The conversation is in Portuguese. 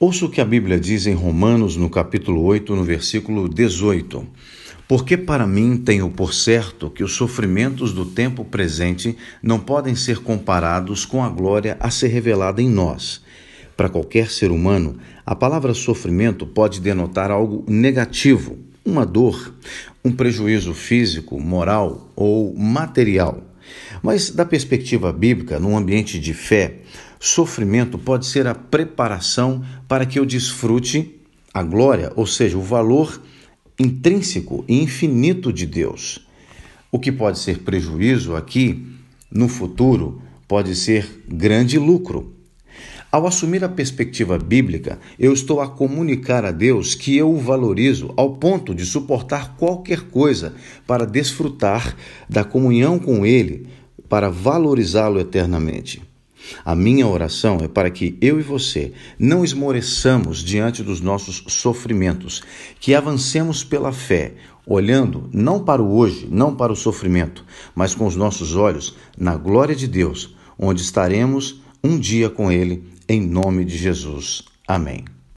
Ouça o que a Bíblia diz em Romanos, no capítulo 8, no versículo 18. Porque para mim tenho por certo que os sofrimentos do tempo presente não podem ser comparados com a glória a ser revelada em nós. Para qualquer ser humano, a palavra sofrimento pode denotar algo negativo, uma dor, um prejuízo físico, moral ou material. Mas, da perspectiva bíblica, num ambiente de fé, sofrimento pode ser a preparação para que eu desfrute a glória, ou seja, o valor intrínseco e infinito de Deus. O que pode ser prejuízo aqui, no futuro, pode ser grande lucro. Ao assumir a perspectiva bíblica, eu estou a comunicar a Deus que eu o valorizo ao ponto de suportar qualquer coisa para desfrutar da comunhão com Ele, para valorizá-lo eternamente. A minha oração é para que eu e você não esmoreçamos diante dos nossos sofrimentos, que avancemos pela fé, olhando não para o hoje, não para o sofrimento, mas com os nossos olhos na glória de Deus, onde estaremos um dia com Ele, em nome de Jesus. Amém.